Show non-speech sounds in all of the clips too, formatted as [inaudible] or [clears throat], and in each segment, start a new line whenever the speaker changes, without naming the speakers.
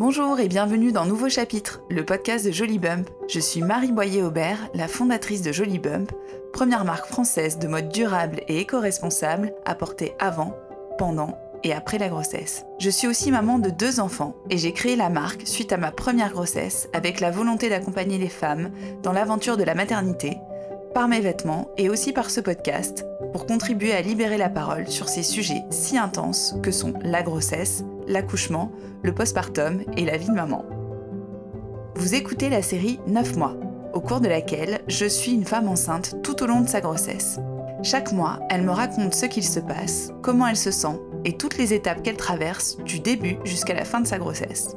Bonjour et bienvenue dans Nouveau Chapitre, le podcast de Jolie Bump. Je suis Marie Boyer-Aubert, la fondatrice de Jolie Bump, première marque française de mode durable et éco-responsable à porter avant, pendant et après la grossesse. Je suis aussi maman de deux enfants et j'ai créé la marque suite à ma première grossesse avec la volonté d'accompagner les femmes dans l'aventure de la maternité, par mes vêtements et aussi par ce podcast, pour contribuer à libérer la parole sur ces sujets si intenses que sont la grossesse, l'accouchement, le postpartum et la vie de maman. Vous écoutez la série 9 mois, au cours de laquelle je suis une femme enceinte tout au long de sa grossesse. Chaque mois, elle me raconte ce qu'il se passe, comment elle se sent et toutes les étapes qu'elle traverse du début jusqu'à la fin de sa grossesse.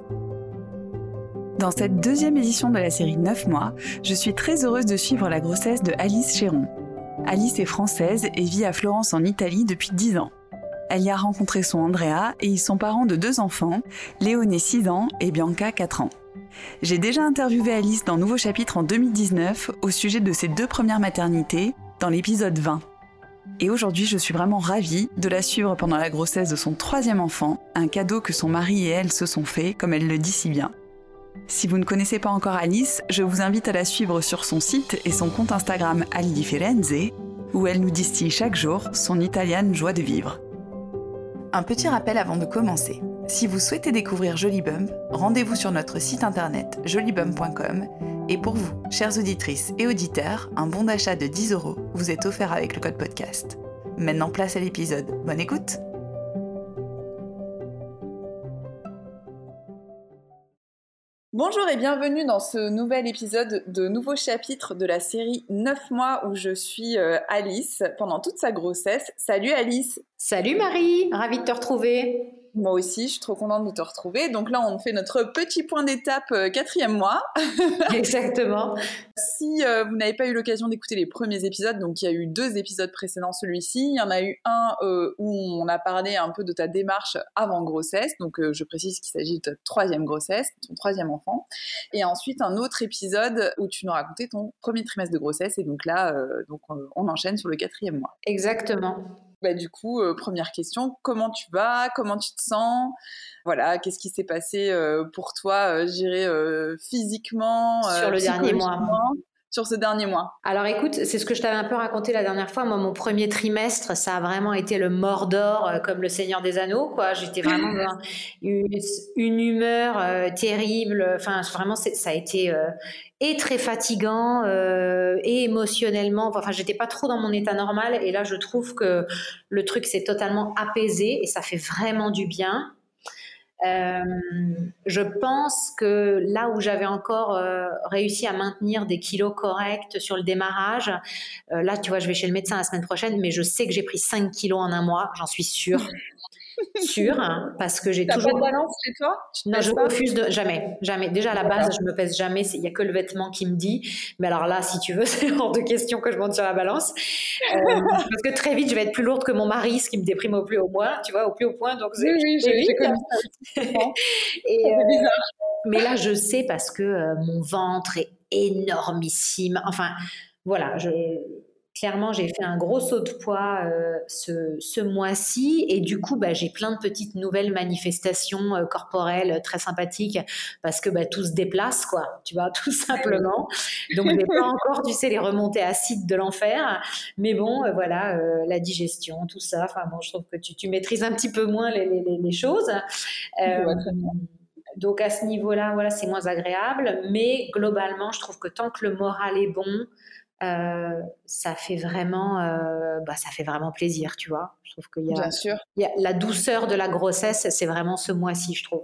Dans cette deuxième édition de la série 9 mois, je suis très heureuse de suivre la grossesse de Alice Chéron. Alice est française et vit à Florence en Italie depuis 10 ans. Elle y a rencontré son Andrea et ils sont parents de deux enfants, Léoné 6 ans et Bianca 4 ans. J'ai déjà interviewé Alice dans Nouveau Chapitre en 2019 au sujet de ses deux premières maternités, dans l'épisode 20. Et aujourd'hui, je suis vraiment ravie de la suivre pendant la grossesse de son troisième enfant, un cadeau que son mari et elle se sont fait, comme elle le dit si bien. Si vous ne connaissez pas encore Alice, je vous invite à la suivre sur son site et son compte Instagram Ali Differenze, où elle nous distille chaque jour son italienne joie de vivre. Un petit rappel avant de commencer. Si vous souhaitez découvrir Jolibump, rendez-vous sur notre site internet jolibump.com et pour vous, chères auditrices et auditeurs, un bon d'achat de 10 euros vous est offert avec le code podcast. Maintenant place à l'épisode. Bonne écoute Bonjour et bienvenue dans ce nouvel épisode de nouveau chapitre de la série 9 mois où je suis euh, Alice pendant toute sa grossesse. Salut Alice.
Salut Marie, ravie de te retrouver
moi aussi, je suis trop contente de te retrouver. Donc là, on fait notre petit point d'étape euh, quatrième mois. [laughs]
Exactement.
si euh, vous n'avez pas eu l'occasion d'écouter les premiers épisodes, donc il y a eu deux épisodes précédents celui-ci. Il y en a eu un euh, où on a parlé un peu de ta démarche avant grossesse. Donc je précise qu'il s'agit de ta troisième grossesse, ton troisième enfant. Et ensuite un autre épisode où tu nous racontais ton premier trimestre de grossesse. Et donc là, donc on enchaîne sur le quatrième mois.
Exactement.
Bah, du coup, euh, première question, comment tu vas? Comment tu te sens? Voilà, qu'est-ce qui s'est passé euh, pour toi, euh, j'irai physiquement
Sur le dernier mois
sur ce dernier mois
Alors écoute, c'est ce que je t'avais un peu raconté la dernière fois. Moi, mon premier trimestre, ça a vraiment été le Mordor comme le Seigneur des Anneaux. Quoi. J'étais [laughs] vraiment dans une, humeur terrible. Enfin, vraiment, ça a été et très fatigant euh, et émotionnellement. Enfin, j'étais pas trop dans mon état normal et là, je trouve que le truc s'est totalement apaisé et ça fait vraiment du bien. Euh, je pense que là où j'avais encore euh, réussi à maintenir des kilos corrects sur le démarrage, là, tu vois, je vais chez le médecin la semaine prochaine, mais je sais que j'ai pris 5 kilos en un mois, j'en suis sûre. [laughs] sûre, hein, parce que j'ai toujours.
Pas de balance chez toi?
Non, je refuse de jamais, jamais. Déjà à la base, je me pèse jamais. Il y a que le vêtement qui me dit. Mais alors là, si tu veux, [laughs] c'est hors de question que je monte sur la balance, euh, parce que très vite, je vais être plus lourde que mon mari, ce qui me déprime au plus haut point. Tu vois, au plus haut point. Donc
oui, oui, j'ai connu [laughs] ça.
Et euh, bizarre. Mais là, je sais parce que euh, mon ventre est énormissime. Enfin, voilà, je clairement, j'ai fait un gros saut de poids euh, ce, mois-ci et du coup, bah, j'ai plein de petites nouvelles manifestations euh, corporelles très sympathiques parce que bah, tout se déplace, quoi, tu vois, [laughs] tout simplement. Donc, je n'ai pas encore, tu sais, les remontées acides de l'enfer, mais bon, euh, voilà, la digestion, tout ça. Enfin, bon, je trouve que tu, maîtrises un petit peu moins les, choses. donc, à ce niveau-là, voilà, c'est moins agréable, mais globalement, je trouve que tant que le moral est bon, euh, ça fait vraiment, euh, bah, ça fait vraiment plaisir, tu vois. Je trouve qu'il y a,
Bien sûr.
Il y a la douceur de la grossesse, c'est vraiment ce mois-ci, je trouve.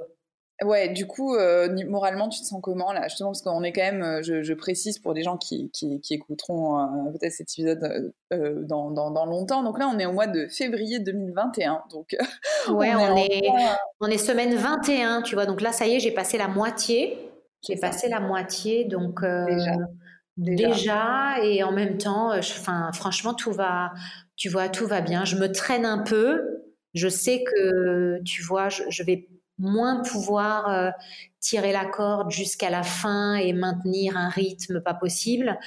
Ouais, du coup, euh, moralement, tu te sens comment là? Justement, parce qu'on est quand même, je, précise pour les gens qui, qui, écouteront peut-être cet épisode dans, dans, longtemps. Donc là, on est au mois de février 2021. Donc, [laughs]
ouais, on, est, on est semaine 21, tu vois. Donc là, ça y est, j'ai passé la moitié. J'ai passé la moitié, donc.
Déjà
déjà. et en même temps, euh, enfin, franchement, tout va, tu vois, tout va bien. Je me traîne un peu. Je sais que, tu vois, je, vais moins pouvoir euh, tirer la corde jusqu'à la fin et maintenir un rythme pas possible.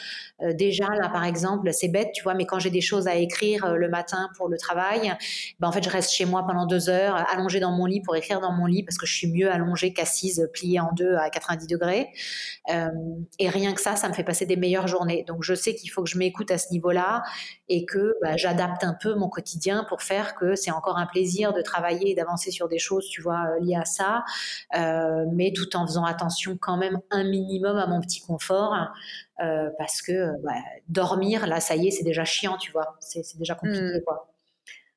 Euh, déjà, là, par exemple, c'est bête, tu vois, mais quand j'ai des choses à écrire euh, le matin pour le travail, ben, en fait, je reste chez moi pendant deux heures, allongée dans mon lit pour écrire dans mon lit parce que je suis mieux allongée qu'assise, pliée en deux à 90 degrés. Euh, et rien que ça, ça me fait passer des meilleures journées. Donc, je sais qu'il faut que je m'écoute à ce niveau-là et que bah, j'adapte un peu mon quotidien pour faire que c'est encore un plaisir de travailler et d'avancer sur des choses, tu vois, liées à ça, mais tout en faisant attention quand même un minimum à mon petit confort. Euh, parce que bah, dormir, là, ça y est, c'est déjà chiant, tu vois. C'est déjà compliqué, mmh. quoi.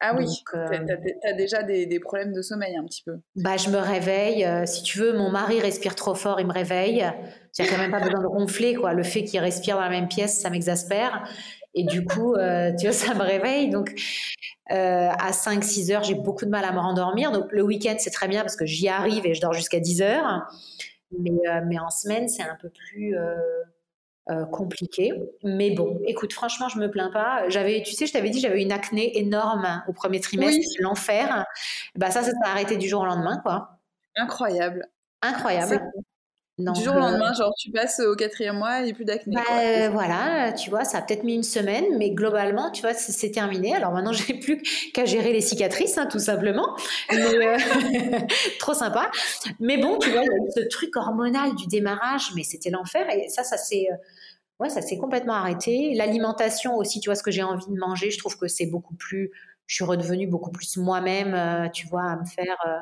Ah oui, tu as, euh, déjà des, problèmes de sommeil un petit peu.
Bah, je me réveille. Euh, si tu veux, mon mari respire trop fort, il me réveille. J'ai quand même pas besoin de ronfler, quoi. Le fait qu'il respire dans la même pièce, ça m'exaspère. Et du coup, tu vois, ça me réveille. Donc, à 5-6 heures, j'ai beaucoup de mal à me rendormir. Donc, le week-end, c'est très bien parce que j'y arrive et je dors jusqu'à 10 heures. Mais, mais en semaine, c'est un peu plus euh, compliqué. Mais bon, écoute, franchement, je me plains pas. J'avais, tu sais, je t'avais dit, j'avais une acné énorme au premier trimestre, l'enfer. Bah ça, ça s'est arrêté du jour au lendemain, quoi.
Incroyable.
Incroyable.
Du jour au lendemain, genre tu passes au quatrième mois et plus d'acné.
Bah, voilà, tu vois, ça a peut-être mis une semaine, mais globalement, tu vois, c'est terminé. Alors maintenant, [laughs] j'ai plus qu'à gérer les cicatrices, hein, tout simplement. Euh, [laughs] trop sympa. Mais bon, tu vois, ce truc hormonal du démarrage, mais c'était l'enfer. Et ça, ça s'est euh, ouais, ça s'est complètement arrêté. L'alimentation aussi, tu vois, ce que j'ai envie de manger, je trouve que c'est beaucoup plus, je suis redevenue beaucoup plus moi-même, euh, tu vois, à me faire euh,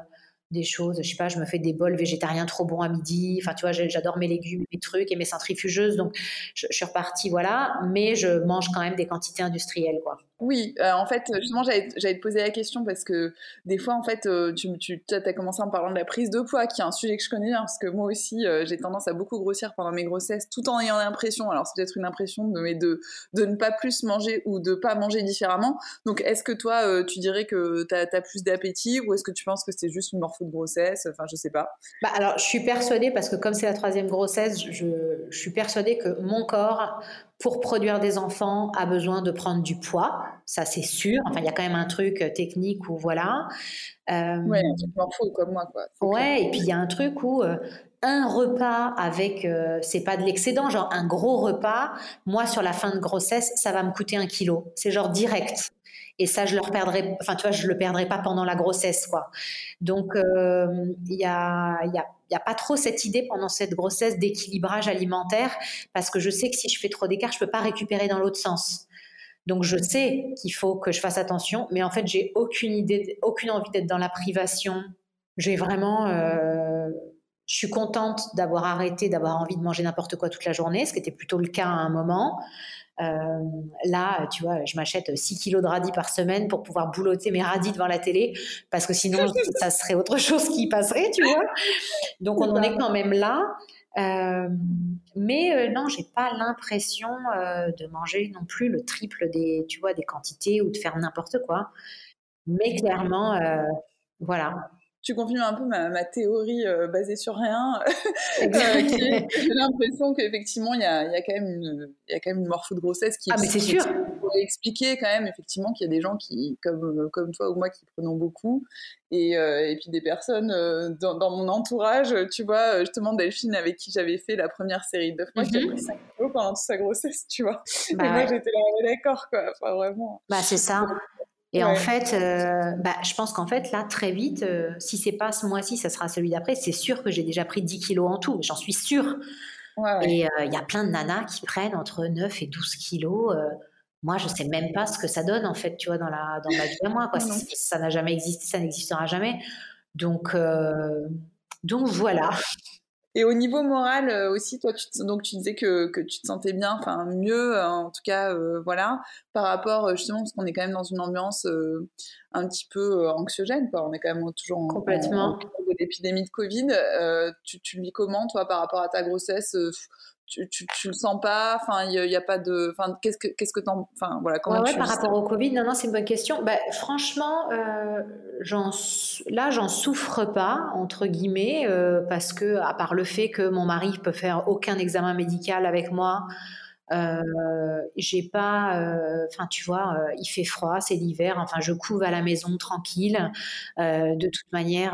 des choses, je sais pas, je me fais des bols végétariens trop bons à midi, enfin, tu vois, j'adore mes légumes, mes trucs et mes centrifugeuses, donc je, je suis repartie, voilà, mais je mange quand même des quantités industrielles, quoi.
Oui, euh, en fait, justement, j'allais te poser la question parce que des fois, en fait, euh, tu, as commencé en parlant de la prise de poids, qui est un sujet que je connais bien, parce que moi aussi, euh, j'ai tendance à beaucoup grossir pendant mes grossesses, tout en ayant l'impression, alors c'est peut-être une impression, mais de, ne pas plus manger ou de pas manger différemment. Donc, est-ce que toi, tu dirais que tu as, plus d'appétit ou est-ce que tu penses que c'est juste une morpho de grossesse? Enfin, je sais pas.
Bah, alors, je suis persuadée, parce que comme c'est la troisième grossesse, je suis persuadée que mon corps pour produire des enfants, a besoin de prendre du poids, ça c'est sûr. Enfin, il y a quand même un truc euh, technique où voilà.
Euh, ouais, un truc comme moi, quoi.
Ouais, et puis il y a un truc où euh, un repas avec, euh, c'est pas de l'excédent, genre un gros repas, moi sur la fin de grossesse, ça va me coûter un kilo. C'est genre direct. Et ça, je le perdrai, enfin, tu vois, je le perdrai pas pendant la grossesse, quoi. Donc, il y a, y a n'y a pas trop cette idée pendant cette grossesse d'équilibrage alimentaire parce que je sais que si je fais trop d'écart, je peux pas récupérer dans l'autre sens. Donc je sais qu'il faut que je fasse attention, mais en fait j'ai aucune idée, aucune envie d'être dans la privation. J'ai vraiment, euh, je suis contente d'avoir arrêté, d'avoir envie de manger n'importe quoi toute la journée, ce qui était plutôt le cas à un moment. Euh, là, tu vois, je m'achète 6 kilos de radis par semaine pour pouvoir boulotter mes radis devant la télé, parce que sinon, [laughs] ça serait autre chose qui passerait, tu vois. Donc, on en est quand même là. Euh, mais euh, non, j'ai pas l'impression de manger non plus le triple des, tu vois, des quantités ou de faire n'importe quoi. Mais clairement, voilà
tu confirmes un peu ma, théorie euh, basée sur rien. [laughs] euh, J'ai l'impression qu'effectivement, il y a, y, a quand même une, y a quand même une morpho de grossesse qui.
Ah, mais c'est sûr.
Pour expliquer quand même, effectivement, qu'il y a des gens qui, comme, comme toi ou moi, qui prenons beaucoup. Et, euh, et puis des personnes euh, dans, dans, mon entourage, tu vois, justement, Delphine, avec qui j'avais fait la première série de fois, qui a mhm. pris 5 kilos pendant toute sa grossesse, tu vois. Bah et moi, j'étais là, d'accord, quoi. Enfin, vraiment.
Bah, c'est ça. Et en fait, euh, bah, je pense qu'en fait, là, très vite, euh, si c'est pas ce mois-ci, ça sera celui d'après. C'est sûr que j'ai déjà pris 10 kilos en tout, j'en suis sûre. et euh, il y a plein de nanas qui prennent entre 9 et 12 kilos. moi, je sais même pas ce que ça donne, en fait, tu vois, dans, la, dans ma vie à moi. Quoi. ça n'a jamais existé, ça n'existera jamais. Donc, donc voilà.
Et au niveau moral euh, aussi, toi, tu donc tu disais que, que tu te sentais bien, enfin mieux, euh, en tout cas, euh, voilà, par rapport justement parce qu'on est quand même dans une ambiance un petit peu anxiogène, quoi. On est quand même toujours en,
complètement
en, de l'épidémie de Covid. tu, tu le vis comment, toi, par rapport à ta grossesse tu, tu, le sens pas Enfin, il n'y a, pas de. Enfin, qu'est-ce que qu'est-ce que t'en. Enfin, voilà.
Comment ouais, par rapport au Covid, non, non, c'est une bonne question. Bah, franchement, euh, là, j'en souffre pas entre guillemets euh, parce que à part le fait que mon mari peut faire aucun examen médical avec moi. Euh, j'ai pas, euh, enfin tu vois, euh, il fait froid, c'est l'hiver. Enfin, je couve à la maison tranquille. de toute manière,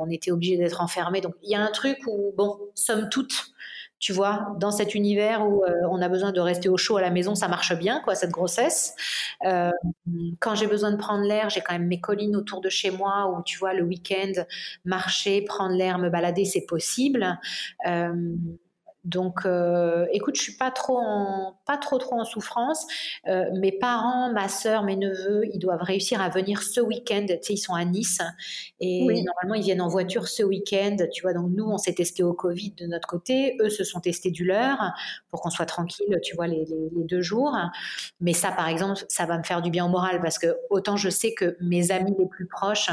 on était obligé d'être enfermés. Donc il y a un truc où, bon, somme toute, tu vois, dans cet univers où on a besoin de rester au chaud à la maison, ça marche bien, quoi, cette grossesse. quand j'ai besoin de prendre l'air, j'ai quand même mes collines autour de chez moi où, tu vois, le week-end, marcher, prendre l'air, me balader, c'est possible. Donc, euh, écoute, je suis pas trop en, pas trop trop en souffrance. Euh, mes parents, ma sœur, mes neveux, ils doivent réussir à venir ce week-end. Tu sais, ils sont à Nice et normalement ils viennent en voiture ce week-end. Tu vois, donc nous, on s'est testé au Covid de notre côté. Eux se sont testés du leur pour qu'on soit tranquille. Tu vois, les, deux jours. Mais ça, par exemple, ça va me faire du bien au moral parce que autant je sais que mes amis les plus proches,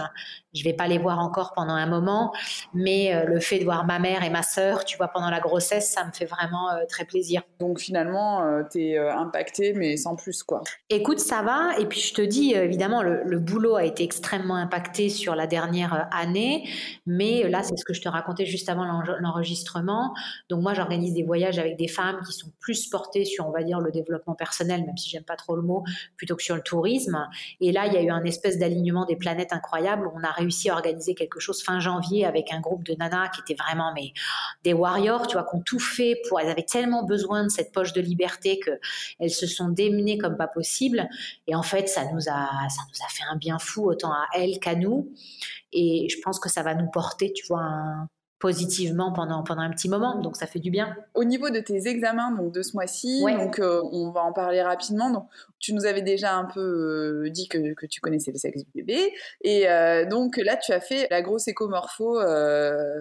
je vais pas les voir encore pendant un moment, mais euh, le fait de voir ma mère et ma sœur, tu vois, pendant la grossesse, ça me fait vraiment euh, très plaisir.
Donc finalement, euh, tu es impactée, mais sans plus, quoi.
Écoute, ça va. Et puis je te dis, évidemment, le, boulot a été extrêmement impacté sur la dernière année, mais là, c'est ce que je te racontais juste avant l'enregistrement. Donc moi, j'organise des voyages avec des femmes qui sont plus portées sur, on va dire, le développement personnel, même si j'aime pas trop le mot, plutôt que sur le tourisme. Et là, il y a eu un espèce d'alignement des planètes incroyable. On a réussi à organiser quelque chose fin janvier avec un groupe de nanas qui étaient vraiment mais des warriors, tu vois, qui ont tout fait pour. Elles avaient tellement besoin de cette poche de liberté que elles se sont démenées comme pas possible. Et en fait, ça nous a, ça nous a fait un bien fou autant à elles qu'à nous. Et je pense que ça va nous porter, tu vois, positivement pendant, pendant un petit moment, donc ça fait du bien.
Au niveau de tes examens donc de ce mois-ci, donc euh, on va en parler rapidement. Donc, tu nous avais déjà un peu euh, dit que, que, tu connaissais le sexe du bébé, et euh, donc là tu as fait la grosse écomorpho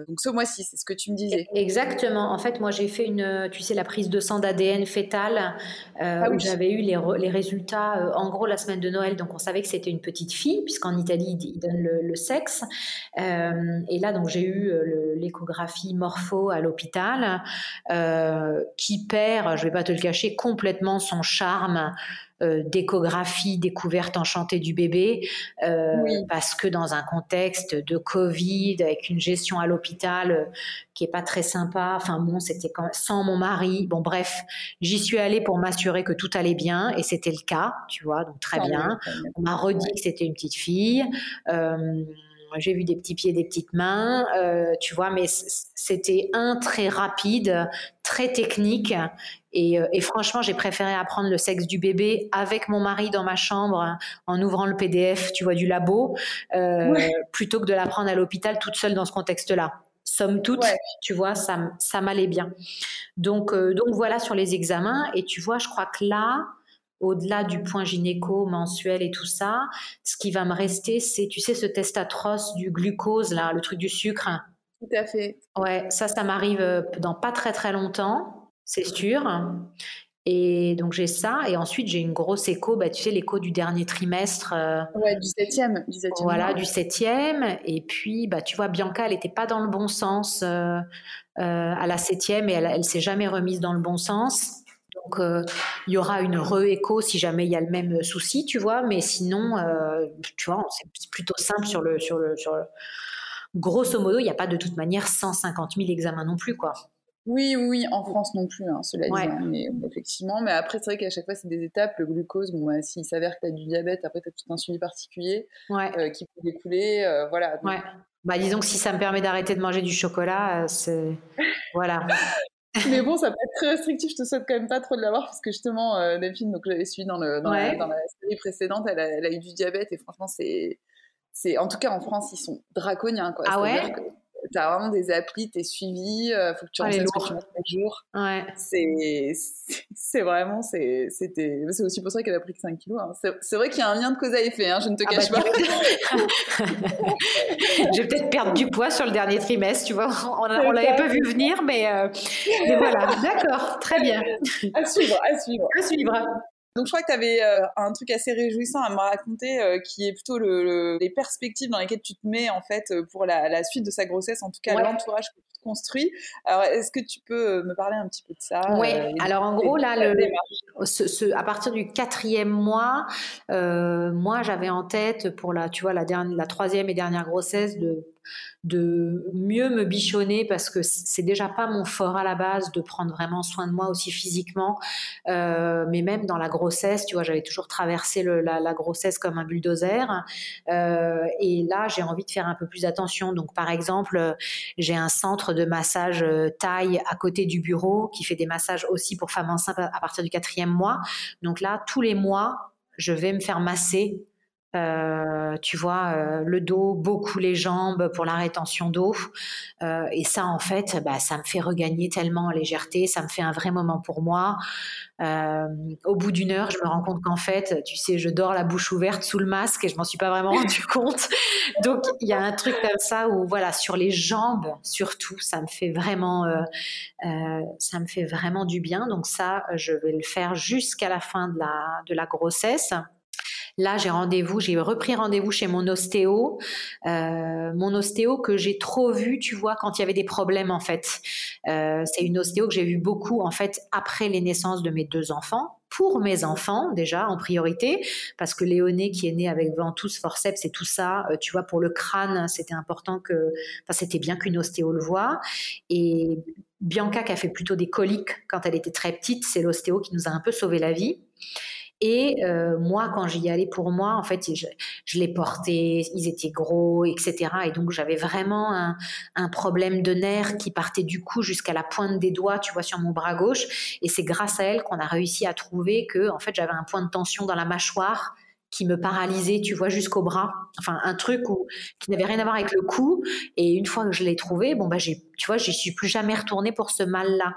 donc ce mois-ci, c'est ce que tu me disais.
Exactement. En fait, moi j'ai fait une, tu sais, la prise de sang d'ADN fœtal ah où j'avais eu les, les résultats en gros la semaine de Noël, donc on savait que c'était une petite fille puisqu'en Italie ils donnent le, le sexe, et là donc j'ai eu le l'échographie morpho à l'hôpital, euh, qui perd, je ne vais pas te le cacher, complètement son charme euh, d'échographie découverte enchantée du bébé, euh, parce que dans un contexte de Covid, avec une gestion à l'hôpital qui est pas très sympa, enfin bon, c'était sans mon mari, bon bref, j'y suis allée pour m'assurer que tout allait bien, et c'était le cas, tu vois, donc très bien. On m'a redit que c'était une petite fille j'ai vu des petits pieds, des petites mains, euh, tu vois, mais c'était un très rapide, très technique. Et, euh, franchement, j'ai préféré apprendre le sexe du bébé avec mon mari dans ma chambre en ouvrant le PDF, tu vois, du labo, euh, plutôt que de l'apprendre à l'hôpital toute seule dans ce contexte-là. Somme toute, tu vois, ça, ça m'allait bien. Donc, donc voilà sur les examens. Et tu vois, je crois que là, au-delà du point gynéco mensuel et tout ça, ce qui va me rester, c'est, tu sais, ce test atroce du glucose, là, le truc du sucre.
Tout à fait.
Ouais, ça, ça m'arrive euh, dans pas très très longtemps, c'est sûr. Et donc j'ai ça, et ensuite j'ai une grosse écho, bah, tu sais, l'écho du dernier trimestre. Euh,
ouais, du septième. Du septième
voilà, du septième. Et puis, bah, tu vois, Bianca, elle n'était pas dans le bon sens euh, à la septième, et elle, elle s'est jamais remise dans le bon sens. Donc, euh, il y aura une re-écho si jamais il y a le même souci, tu vois. Mais sinon, euh, tu vois, c'est plutôt simple sur le, sur le, sur Grosso modo, il n'y a pas de toute manière 150 000 examens non plus, quoi.
Oui, oui, en France non plus, hein, cela dit. Hein, mais effectivement, mais après, c'est vrai qu'à chaque fois, c'est des étapes. Le glucose, bon, bah, s'il s'avère que tu as du diabète, après, tu as tout un suivi particulier euh, qui peut découler. voilà.
Ouais. Bah, disons que si ça me permet d'arrêter de manger du chocolat, c'est. voilà. [laughs] [laughs]
Mais bon, ça peut être très restrictif. Je te souhaite quand même pas trop de l'avoir parce que justement, euh, Delphine, donc j'avais suivi dans, le, dans, la, série précédente, elle a, eu du diabète et franchement, c'est, c'est, en tout cas en France, ils sont draconiens. Quoi.
Ah ouais?
Tu as vraiment des applis, tu es suivi, il euh, faut que tu renseignes ce que tu jour.
Ouais.
C'est vraiment, c'est aussi pour ça qu'elle a pris que 5 kilos. Hein. C'est vrai qu'il y a un lien de cause à effet, hein, je ne te ah cache bah,
pas. [laughs] je vais peut-être perdre du poids sur le dernier trimestre, tu vois. On, on l'avait pas vu venir, mais, euh, mais voilà. D'accord, très bien.
À suivre, à suivre.
À suivre.
Donc je crois que tu avais euh, un truc assez réjouissant à me raconter, euh, qui est plutôt le, les perspectives dans lesquelles tu te mets en fait euh, pour la, suite de sa grossesse, en tout cas l'entourage que tu construis. Alors est-ce que tu peux me parler un petit peu de ça
Oui. Alors en gros là, le, ce, à partir du quatrième mois, moi j'avais en tête pour la, tu vois, la, dernière, la troisième et dernière grossesse de de mieux me bichonner parce que c'est déjà pas mon fort à la base de prendre vraiment soin de moi aussi physiquement, euh, mais même dans la grossesse, tu vois, j'avais toujours traversé la, grossesse comme un bulldozer. Euh, et là, j'ai envie de faire un peu plus attention. Donc, par exemple, j'ai un centre de massage euh, taille à côté du bureau qui fait des massages aussi pour femmes enceintes à partir du quatrième mois. Donc là, tous les mois, je vais me faire masser euh, tu vois, euh, le dos, beaucoup les jambes pour la rétention d'eau. Euh, et ça, en fait, bah, ça me fait regagner tellement en légèreté, ça me fait un vrai moment pour moi. au bout d'une heure, je me rends compte qu'en fait, tu sais, je dors la bouche ouverte sous le masque et je m'en suis pas vraiment [laughs] rendu compte. Donc, il y a un truc comme ça où, voilà, sur les jambes, surtout, ça me fait vraiment, ça me fait vraiment du bien. Donc ça, je vais le faire jusqu'à la fin de la, de la grossesse. Là, j'ai rendez-vous, j'ai repris rendez-vous chez mon ostéo, euh, mon ostéo que j'ai trop vu, tu vois, quand il y avait des problèmes en fait. Euh, c'est une ostéo que j'ai vu beaucoup en fait après les naissances de mes deux enfants pour mes enfants déjà en priorité parce que Léoné qui est né avec ventouse forceps et tout ça euh, tu vois pour le crâne c'était important que enfin c'était bien qu'une ostéo le voit et Bianca qui a fait plutôt des coliques quand elle était très petite c'est l'ostéo qui nous a un peu sauvé la vie et euh, moi, quand j'y allais pour moi, en fait, je, les portais, ils étaient gros, etc. Et donc, j'avais vraiment un, problème de nerfs qui partait du cou jusqu'à la pointe des doigts, tu vois, sur mon bras gauche. Et c'est grâce à elle qu'on a réussi à trouver que, en fait, j'avais un point de tension dans la mâchoire qui me paralysait, tu vois, jusqu'au bras. Enfin, un truc qui n'avait rien à voir avec le cou. Et une fois que je l'ai trouvé, bon, bah, tu vois, j'y suis plus jamais retournée pour ce mal-là.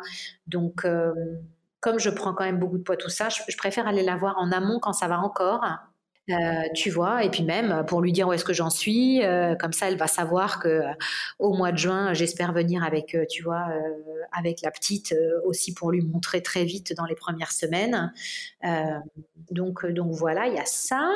Donc, euh, comme je prends quand même beaucoup de poids, tout ça, je, préfère aller la voir en amont quand ça va encore. Euh, tu vois, et puis même pour lui dire où est-ce que j'en suis, euh, comme ça elle va savoir que euh, au mois de juin, j'espère venir avec, tu vois, avec la petite aussi pour lui montrer très vite dans les premières semaines. donc, donc voilà, il y a ça.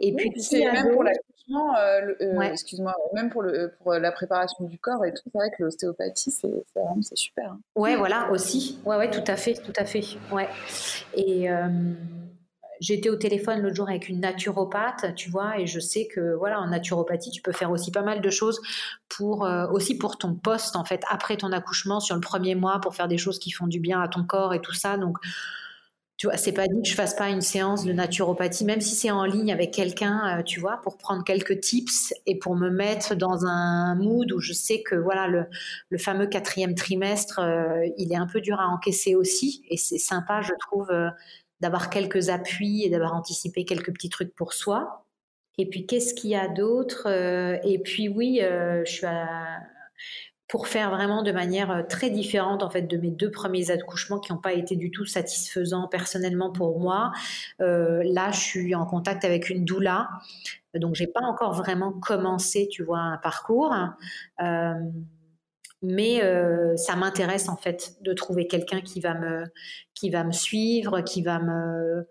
Et puis,
même pour l'accouchement, excuse-moi, même pour, le, pour la préparation du corps et tout, c'est vrai que l'ostéopathie, c'est, c'est super. Hein.
Ouais, voilà aussi. Ouais, ouais, tout à fait, tout à fait. Ouais. Et J'étais au téléphone l'autre jour avec une naturopathe, tu vois, et je sais que voilà, en naturopathie, tu peux faire aussi pas mal de choses pour euh, aussi pour ton poste en fait après ton accouchement sur le premier mois pour faire des choses qui font du bien à ton corps et tout ça. Donc tu vois, c'est pas dit que je fasse pas une séance de naturopathie, même si c'est en ligne avec quelqu'un, euh, tu vois, pour prendre quelques tips et pour me mettre dans un mood où je sais que voilà le, le fameux quatrième trimestre, euh, il est un peu dur à encaisser aussi et c'est sympa, je trouve d'avoir quelques appuis et d'avoir anticipé quelques petits trucs pour soi. Et puis, qu'est-ce qu'il y a d'autre euh, Et puis, oui, euh, je suis pour faire vraiment de manière euh, très différente en fait de mes deux premiers accouchements qui n'ont pas été du tout satisfaisants personnellement pour moi. là, je suis en contact avec une doula, donc j'ai pas encore vraiment commencé, tu vois, un parcours mais euh, ça m'intéresse en fait de trouver quelqu'un qui va me qui va me suivre, qui va me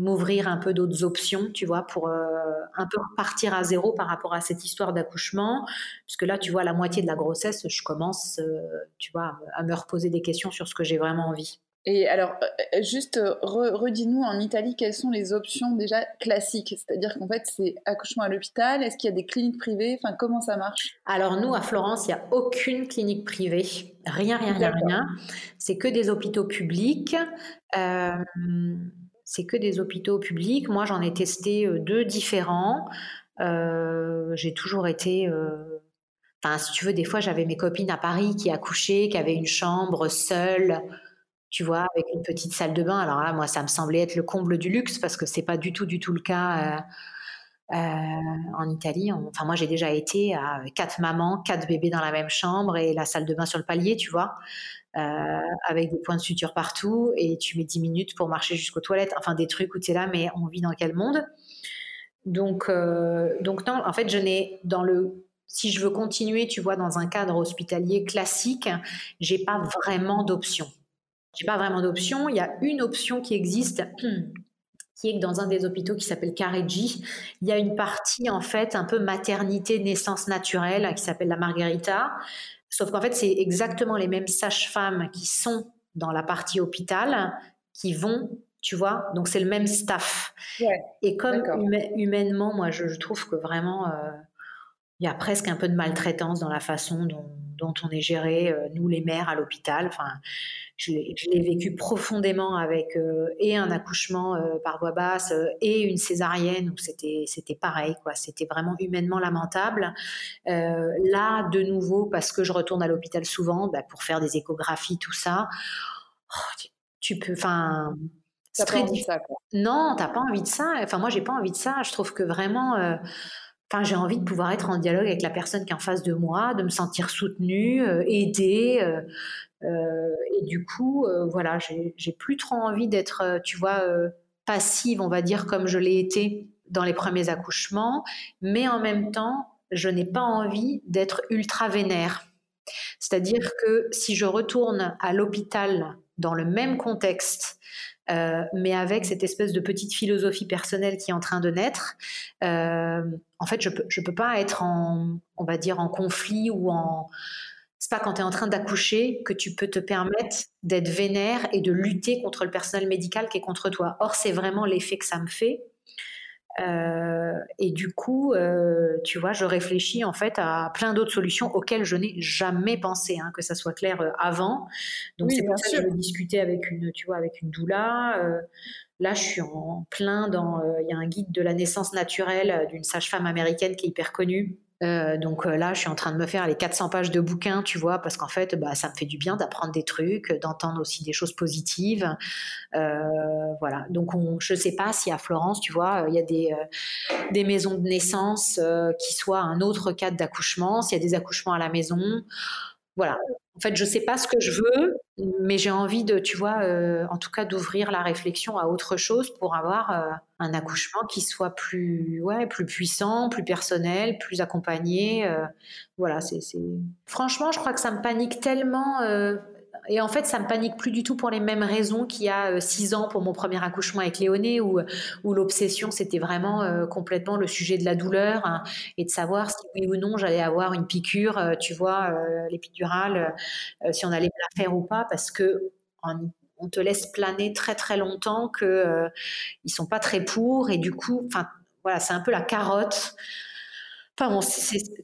m'ouvrir un peu d'autres options, tu vois, pour euh, un peu partir à zéro par rapport à cette histoire d'accouchement, puisque là, tu vois, la moitié de la grossesse, je commence, euh, tu vois, à me reposer des questions sur ce que j'ai vraiment envie.
Et alors, euh, juste redis-nous en Italie quelles sont les options déjà classiques? C'est-à-dire qu'en fait, c'est accouchement à l'hôpital Est-ce qu'il y a des cliniques privées? Enfin, comment ça marche?
Alors, nous, à Florence, il n'y a aucune clinique privée. Rien, rien, rien, rien. C'est que des hôpitaux publics. C'est que des hôpitaux publics. Moi, j'en ai testé deux différents. J'ai toujours été. Enfin, si tu veux, des fois, j'avais mes copines à Paris qui accouchaient, qui avaient une chambre seule tu vois, avec une petite salle de bain. Alors là, moi, ça me semblait être le comble du luxe parce que c'est pas du tout, du tout le cas euh, euh, en Italie. enfin, moi, j'ai déjà été à quatre mamans, quatre bébés dans la même chambre et la salle de bain sur le palier, tu vois, euh, avec des points de suture partout et tu mets 10 minutes pour marcher jusqu'aux toilettes. Enfin, des trucs où tu es là, mais on vit dans quel monde? Donc, donc non, en fait, je n'ai dans le si je veux continuer, tu vois, dans un cadre hospitalier classique, j'ai pas vraiment d'option. J'ai pas vraiment d'option. Il y a une option qui existe, [clears throat] qui est que dans un des hôpitaux qui s'appelle Careggi, il y a une partie en fait un peu maternité naissance naturelle qui s'appelle la Margherita. Sauf qu'en fait, c'est exactement les mêmes sages-femmes qui sont dans la partie hôpital qui vont, tu vois, donc c'est le même staff. Et comme humainement, moi, je, trouve que vraiment, euh, il y a presque un peu de maltraitance dans la façon dont, on est géré, euh, nous les mères à l'hôpital. Enfin, je l'ai vécu profondément avec euh, et un accouchement euh, par voie basse et une césarienne où c'était c'était pareil quoi. C'était vraiment humainement lamentable. là, de nouveau, parce que je retourne à l'hôpital souvent bah, pour faire des échographies, tout ça. Oh, tu, peux, enfin.
C'est très difficile.
Non, t'as pas envie de ça. Enfin, moi, j'ai pas envie de ça. Je trouve que vraiment, Enfin, j'ai envie de pouvoir être en dialogue avec la personne qui est en face de moi, de me sentir soutenue, euh, aidée. Euh, euh, et du coup, voilà, j'ai plus trop envie d'être, tu vois, passive, on va dire, comme je l'ai été dans les premiers accouchements. Mais en même temps, je n'ai pas envie d'être ultra vénère. C'est-à-dire que si je retourne à l'hôpital dans le même contexte, euh, mais avec cette espèce de petite philosophie personnelle qui est en train de naître, euh, en fait, je peux, je peux pas être en, on va dire, en conflit ou en. C'est pas quand tu es en train d'accoucher que tu peux te permettre d'être vénère et de lutter contre le personnel médical qui est contre toi. Or, c'est vraiment l'effet que ça me fait. Euh, et du coup, euh, tu vois, je réfléchis en fait à plein d'autres solutions auxquelles je n'ai jamais pensé, hein, que ça soit clair euh, avant. Donc c'est pour ça que je discuter avec une, tu vois, avec une doula. là, je suis en plein dans. Il y a un guide de la naissance naturelle d'une sage-femme américaine qui est hyper connue euh, donc euh, là, je suis en train de me faire les 400 pages de bouquins, tu vois, parce qu'en fait, bah, ça me fait du bien d'apprendre des trucs, d'entendre aussi des choses positives. Euh, voilà. Donc, on, je ne sais pas si à Florence, tu vois, il y a des, des maisons de naissance qui soient un autre cadre d'accouchement, s'il y a des accouchements à la maison. En fait, je ne sais pas ce que je veux, mais j'ai envie de, tu vois, euh, en tout cas, d'ouvrir la réflexion à autre chose pour avoir euh, un accouchement qui soit plus, ouais, plus puissant, plus personnel, plus accompagné. Euh, voilà, c'est, franchement, je crois que ça me panique tellement et en fait, ça me panique plus du tout pour les mêmes raisons qu'il y a euh, six ans pour mon premier accouchement avec Léoné, où, où l'obsession, c'était vraiment euh, complètement le sujet de la douleur hein, et de savoir si oui ou non j'allais avoir une piqûre, euh, tu vois, l'épidurale, si on allait me la faire ou pas, parce que on te laisse planer très très longtemps que ils sont pas très pour et du coup, enfin voilà, c'est un peu la carotte. Enfin bon,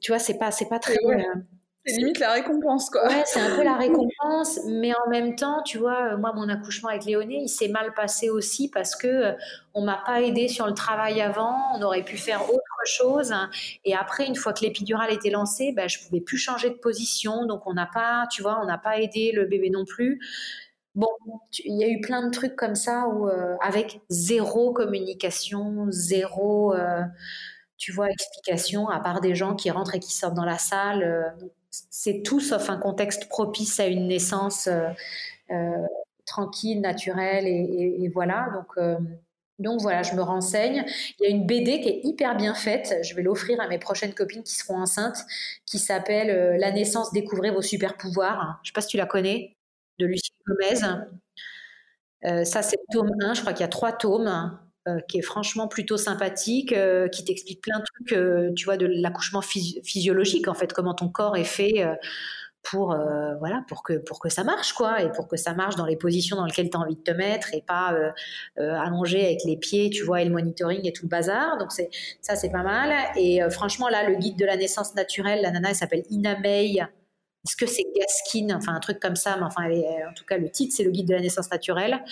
tu vois, c'est pas c'est pas très.
C'est limite la récompense, quoi.
Ouais, c'est un peu la [laughs] récompense, mais en même temps, tu vois, euh, moi, mon accouchement avec Léoné, il s'est mal passé aussi parce que euh, on m'a pas aidé sur le travail avant, on aurait pu faire autre chose. Et après, une fois que l'épidurale était lancée, ben, je pouvais plus changer de position, donc on n'a pas, tu vois, on n'a pas aidé le bébé non plus. Bon, il y a eu plein de trucs comme ça où, euh, avec zéro communication, zéro, tu vois, explication, à part des gens qui rentrent et qui sortent dans la salle c'est tout sauf un contexte propice à une naissance euh, euh, tranquille, naturelle, et, voilà. Donc, euh, donc voilà, je me renseigne. Il y a une BD qui est hyper bien faite. Je vais l'offrir à mes prochaines copines qui seront enceintes, qui s'appelle La naissance, découvrez vos super pouvoirs. Je ne sais pas si tu la connais, de Lucie Gomez. ça, c'est le tome 1. Je crois qu'il y a trois tomes. Euh, qui est franchement plutôt sympathique, euh, qui t'explique plein de trucs, euh, tu vois, de l'accouchement physiologique, en fait, comment ton corps est fait pour voilà pour que pour que ça marche quoi et pour que ça marche dans les positions dans lesquelles tu as envie de te mettre et pas allongé avec les pieds tu vois et le monitoring et tout le bazar. Donc ça c'est pas mal. Et franchement là le guide de la naissance naturelle la nana elle s'appelle Ina May est-ce que c'est Gaskin Enfin, un truc comme ça, mais enfin, en tout cas, le titre, c'est le guide de la naissance naturelle.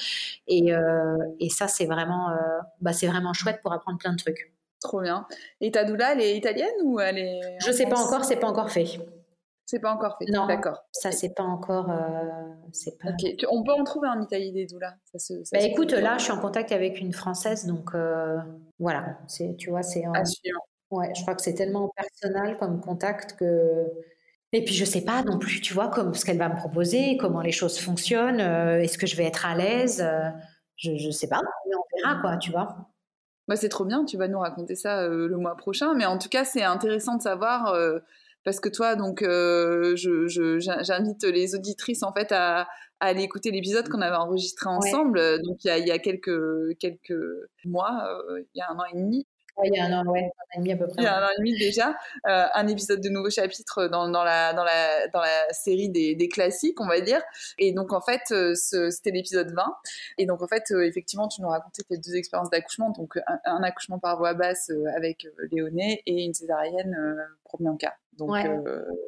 Et, euh, ça, c'est vraiment, euh, bah, c'est vraiment chouette pour apprendre plein de trucs.
Trop bien. Et ta doula, elle est italienne ou elle est
Je sais pas encore, c'est pas encore fait.
C'est pas encore fait.
Non,
d'accord.
Ça, c'est pas encore. Euh, c'est pas...
On peut en trouver en Italie des doulas.
Ça bah, écoute, là, je suis en contact avec une française, donc voilà. C'est, tu vois, c'est. Ouais, je crois que c'est tellement personnel comme contact que et puis je sais pas non plus, tu vois, comme ce qu'elle va me proposer, comment les choses fonctionnent, euh, est-ce que je vais être à l'aise, euh, je, ne sais pas, mais on verra quoi, tu vois.
Bah, c'est trop bien, tu vas nous raconter ça euh, le mois prochain, mais en tout cas c'est intéressant de savoir parce que toi donc j'invite les auditrices en fait à, aller écouter l'épisode qu'on avait enregistré ensemble, donc il y a, quelques quelques mois, il y a un an et demi.
Il y a un an, ouais, un an et demi à peu près.
Il y a un an et demi déjà, euh, un épisode de nouveau chapitre dans, dans, la, dans, la, dans la série des, des classiques, on va dire. Et donc, en fait, euh, c'était l'épisode 20. Et donc, en fait, euh, effectivement, tu nous racontais tes deux expériences d'accouchement. Donc, un, accouchement par voie basse avec Léoné et une césarienne pour Bianca. Donc,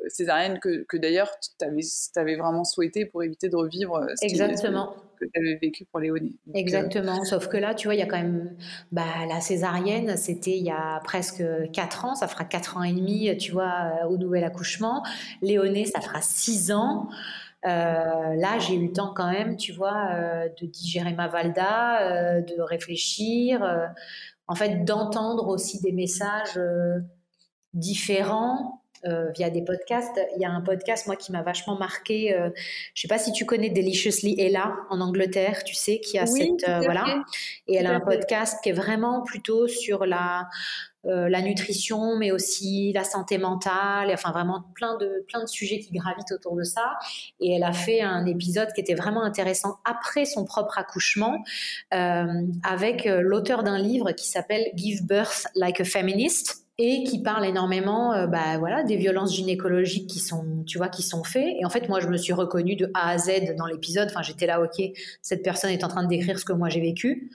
césarienne que, que d'ailleurs, tu avais, avais, vraiment souhaité pour éviter de revivre ce
Exactement
que tu avais vécu pour Léonie.
Euh, Exactement, sauf que là, tu vois, il y a quand même bah, la césarienne, c'était il y a presque 4 ans, ça fera 4 ans et demi, tu vois, euh, au nouvel accouchement. Léoné, ça fera 6 ans. Euh, là, j'ai eu le temps quand même, tu vois, de digérer ma Valda, de réfléchir, en fait, d'entendre aussi des messages différents euh, via des podcasts. Il y a un podcast, moi, qui m'a vachement marqué. Euh, je sais pas si tu connais Deliciously Ella en Angleterre, tu sais, qui a cette. Euh, voilà. Et elle a un podcast qui est vraiment plutôt sur la. la nutrition, mais aussi la santé mentale, enfin vraiment plein de, plein de sujets qui gravitent autour de ça. Et elle a fait un épisode qui était vraiment intéressant après son propre accouchement, avec l'auteur d'un livre qui s'appelle Give Birth Like a Feminist et qui parle énormément euh, bah, voilà, des violences gynécologiques qui sont, tu vois, qui sont faites. Et en fait, moi, je me suis reconnue de A à Z dans l'épisode. Enfin, j'étais là, ok, cette personne est en train de décrire ce que moi j'ai vécu.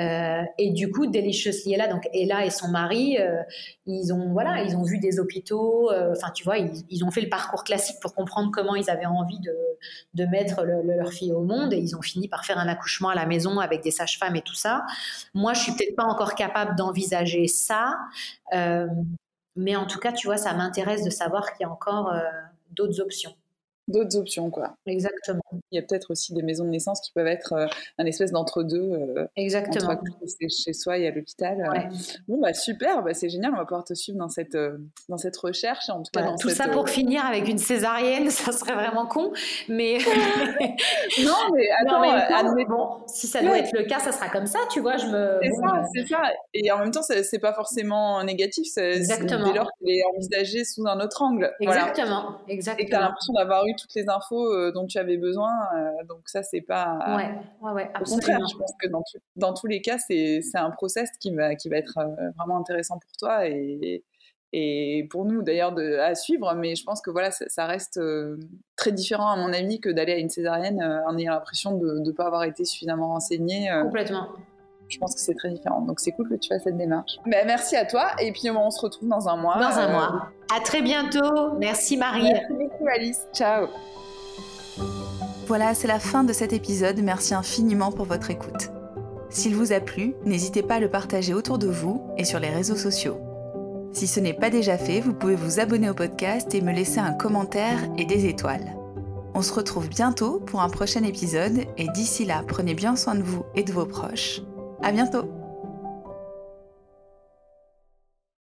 Euh, et du coup, Deliciously Ella, donc Ella et son mari, euh, ils ont voilà, ils ont vu des hôpitaux. Euh, enfin, tu vois, ils, ont fait le parcours classique pour comprendre comment ils avaient envie de, de mettre leur fille au monde, et ils ont fini par faire un accouchement à la maison avec des sages-femmes et tout ça. Moi, je suis peut-être pas encore capable d'envisager ça, mais en tout cas, tu vois, ça m'intéresse de savoir qu'il y a encore d'autres options
d'autres options, quoi.
Exactement.
Il y a peut-être aussi des maisons de naissance qui peuvent être euh, un espèce d'entre-deux. Euh,
Exactement.
Entre chez soi et à l'hôpital. Euh. Bon, bah super, bah, c'est génial, on va pouvoir te suivre dans cette, dans cette recherche. En tout, cas,
tout ça pour finir avec une césarienne, [laughs] ça serait vraiment con, mais... [laughs]
non, mais attends,
bon, si ça doit être le cas, ça sera comme ça, tu vois, je me...
C'est ça, c'est ça. Et en même temps, c'est pas forcément négatif, Exactement. dès lors qu'il est envisagé sous un autre angle.
Exactement, exactement.
Et tu as l'impression d'avoir eu toutes les infos euh, dont tu avais besoin. Euh, donc ça, c'est pas.
Ouais, ouais, ouais.
Au contraire, je pense que dans, dans tous les cas, c'est un process qui va, qui va être euh, vraiment intéressant pour toi et, et pour nous d'ailleurs à suivre. Mais je pense que voilà, ça, reste très différent à mon avis que d'aller à une césarienne en ayant l'impression de ne pas avoir été suffisamment renseigné.
Complètement
je pense que c'est très différent. Donc c'est cool que tu fasses cette démarche. Ben, merci à toi et puis on se retrouve dans un mois.
Dans un euh, mois. À très bientôt. Merci Marie.
Merci beaucoup Alice. Ciao.
Voilà, c'est la fin de cet épisode. Merci infiniment pour votre écoute. S'il vous a plu, n'hésitez pas à le partager autour de vous et sur les réseaux sociaux. Si ce n'est pas déjà fait, vous pouvez vous abonner au podcast et me laisser un commentaire et des étoiles. On se retrouve bientôt pour un prochain épisode et d'ici là, prenez bien soin de vous et de vos proches. À bientôt